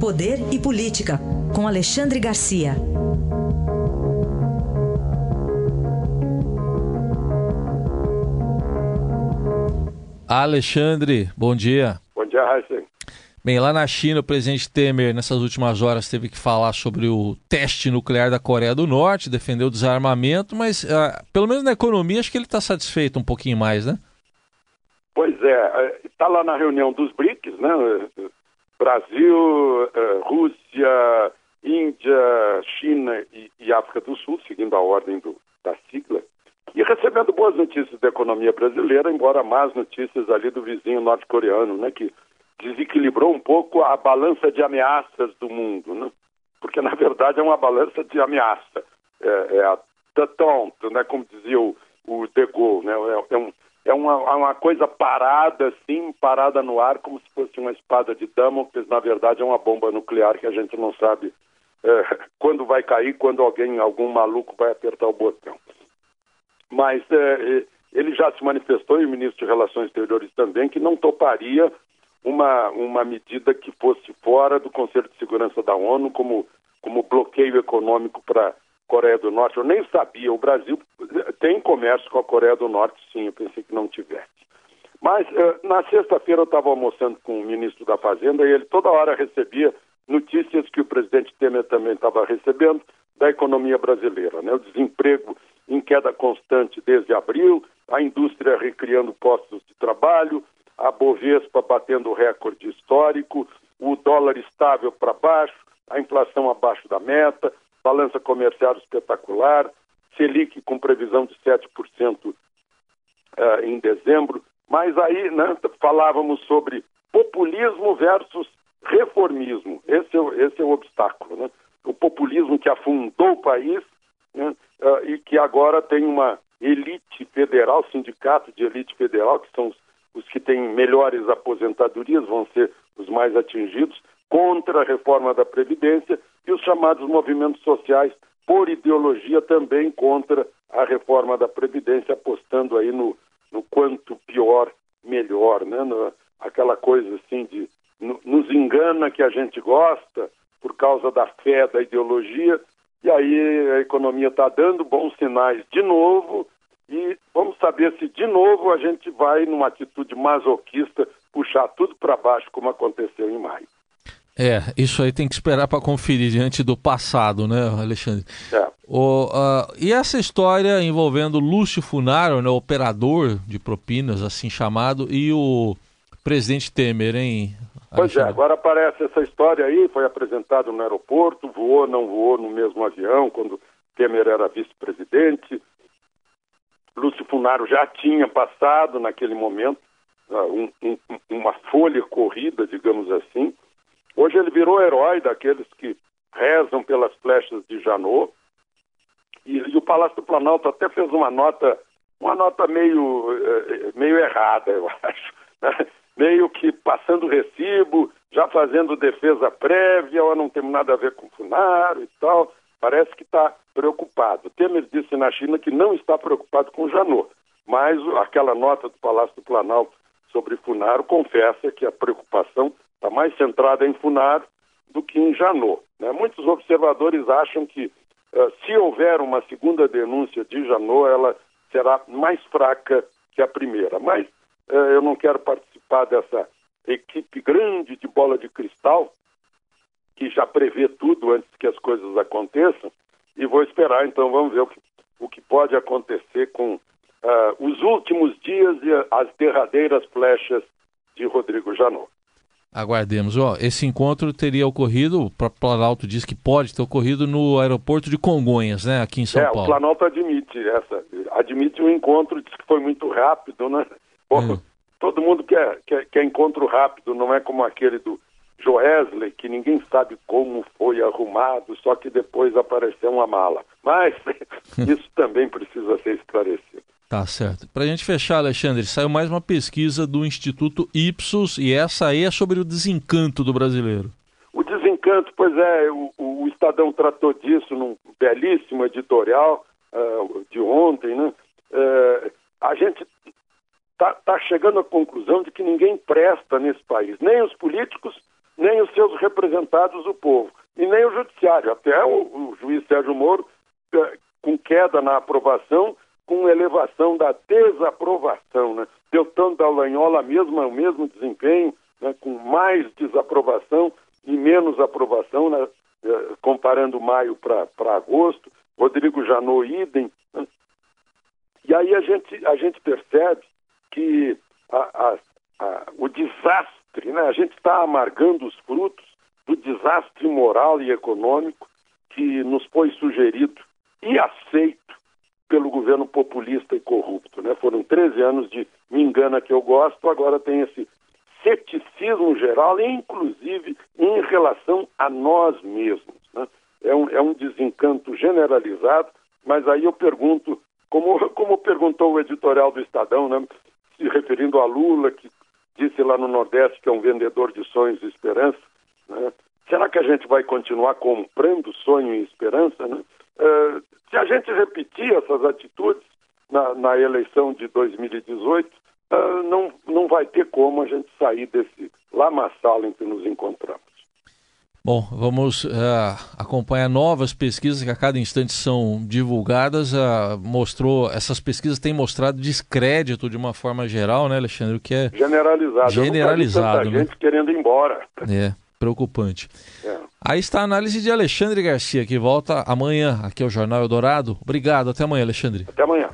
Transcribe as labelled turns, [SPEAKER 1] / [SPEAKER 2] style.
[SPEAKER 1] Poder e Política, com Alexandre Garcia.
[SPEAKER 2] Alexandre, bom dia.
[SPEAKER 3] Bom dia, Raíssa.
[SPEAKER 2] Bem, lá na China, o presidente Temer, nessas últimas horas, teve que falar sobre o teste nuclear da Coreia do Norte, defendeu o desarmamento, mas uh, pelo menos na economia, acho que ele está satisfeito um pouquinho mais, né?
[SPEAKER 3] Pois é, está lá na reunião dos BRICS, né? Brasil, eh, Rússia, Índia, China e, e, África do Sul, seguindo a ordem do, da sigla, e recebendo boas notícias da economia brasileira, embora más notícias ali do vizinho norte-coreano, né? Que desequilibrou um pouco a balança de ameaças do mundo, né? Porque, na verdade, é uma balança de ameaça. É, é a tonto, né? Como dizia o, o De Gaulle, né? É, é um, é uma, é uma coisa parada, assim, parada no ar, como se fosse uma espada de Damocles. Na verdade, é uma bomba nuclear que a gente não sabe é, quando vai cair, quando alguém, algum maluco vai apertar o botão. Mas é, ele já se manifestou, e o ministro de Relações Exteriores também, que não toparia uma, uma medida que fosse fora do Conselho de Segurança da ONU, como, como bloqueio econômico para Coreia do Norte. Eu nem sabia. O Brasil tem comércio com a Coreia do Norte, sim. Eu pensei que não tivesse. Mas eh, na sexta-feira eu estava almoçando com o ministro da Fazenda e ele toda hora recebia notícias que o presidente Temer também estava recebendo da economia brasileira. Né? O desemprego em queda constante desde abril, a indústria recriando postos de trabalho, a Bovespa batendo recorde histórico, o dólar estável para baixo, a inflação abaixo da meta, balança comercial espetacular, Selic com previsão de 7% uh, eh, em dezembro. Mas aí né, falávamos sobre populismo versus reformismo. Esse é, esse é o obstáculo. Né? O populismo que afundou o país né, uh, e que agora tem uma elite federal, sindicato de elite federal, que são os, os que têm melhores aposentadorias, vão ser os mais atingidos, contra a reforma da Previdência e os chamados movimentos sociais, por ideologia, também contra a reforma da Previdência, apostando aí no, no quanto pior, melhor, né? No, aquela coisa assim de no, nos engana que a gente gosta por causa da fé, da ideologia, e aí a economia está dando bons sinais de novo, e vamos saber se de novo a gente vai, numa atitude masoquista, puxar tudo para baixo, como aconteceu em maio.
[SPEAKER 2] É, isso aí tem que esperar para conferir diante do passado, né, Alexandre? É. O, uh, e essa história envolvendo Lúcio Funaro, né, operador de propinas, assim chamado, e o presidente Temer, hein?
[SPEAKER 3] Pois é, agora aparece essa história aí, foi apresentado no aeroporto, voou, não voou no mesmo avião, quando Temer era vice-presidente. Lúcio Funaro já tinha passado naquele momento uh, um, um, uma folha corrida, digamos assim, Hoje ele virou herói daqueles que rezam pelas flechas de Janot. E, e, o Palácio do Planalto até fez uma nota, uma nota meio, eh, meio errada, eu acho. Né? Meio que passando recibo, já fazendo defesa prévia, ou não tem nada a ver com Funaro e tal. Parece que está preocupado. Temer disse na China que não está preocupado com Janot, mas aquela nota do Palácio do Planalto sobre Funaro confessa que a preocupação está mais centrada em Funaro do que em Janot. Né? Muitos observadores acham que uh, se houver uma segunda denúncia de Janot, ela será mais fraca que a primeira. Mas uh, eu não quero participar dessa equipe grande de bola de cristal que já prevê tudo antes que as coisas aconteçam e vou esperar. Então vamos ver o que, o que pode acontecer com uh, os últimos dias e as derradeiras flechas de Rodrigo Janot.
[SPEAKER 2] Aguardemos. Ó, esse encontro teria ocorrido, o Planalto diz que pode ter ocorrido no aeroporto de Congonhas, né, aqui em São
[SPEAKER 3] é,
[SPEAKER 2] Paulo.
[SPEAKER 3] O Planalto admite essa, admite o um encontro, diz que foi muito rápido, né? Pô, hum. Todo mundo quer, quer, quer encontro rápido, não é como aquele do Joesley, que ninguém sabe como foi arrumado, só que depois apareceu uma mala. Mas isso também precisa ser esclarecido.
[SPEAKER 2] Tá certo. Para a gente fechar, Alexandre, saiu mais uma pesquisa do Instituto Ipsos e essa aí é sobre o desencanto do brasileiro.
[SPEAKER 3] O desencanto, pois é, o, o Estadão tratou disso num belíssimo editorial uh, de ontem, né? Uh, a gente está tá chegando à conclusão de que ninguém presta nesse país, nem os políticos, nem os seus representados, o povo, e nem o judiciário. Até o, o juiz Sérgio Moro, é, com queda na aprovação, com elevação da desaprovação. Né? Deltan Dallagnol, a mesma, o mesmo desempenho, né? com mais desaprovação e menos aprovação, né? É, comparando maio para agosto. Rodrigo Janot, idem. Né? E aí a gente, a gente percebe que a, a, a, o desastre, né? a gente está amargando os frutos do desastre moral e econômico que nos foi sugerido e aceito pelo governo populista e corrupto. Né? Foram 13 anos de me engana que eu gosto, agora tem esse ceticismo geral, inclusive em relação a nós mesmos. Né? É, um, é um desencanto generalizado, mas aí eu pergunto, como, como perguntou o editorial do Estadão, né? se referindo a Lula, que disse lá no Nordeste que é um vendedor de sonhos e esperança, né? será que a gente vai continuar comprando sonho e esperança? Né? Uh, se a gente repetir essas atitudes na, na eleição de 2018, uh, não, não vai ter como a gente sair desse lamaçal em que nos encontramos.
[SPEAKER 2] Bom, vamos uh, acompanhar novas pesquisas que a cada instante são divulgadas. Uh, mostrou, essas pesquisas têm mostrado descrédito de uma forma geral, né, Alexandre? O que é
[SPEAKER 3] generalizado.
[SPEAKER 2] Generalizado.
[SPEAKER 3] Né? gente querendo ir embora.
[SPEAKER 2] É, preocupante. É. Aí está a análise de Alexandre Garcia, que volta amanhã aqui ao Jornal Eldorado. Obrigado, até amanhã, Alexandre.
[SPEAKER 3] Até amanhã.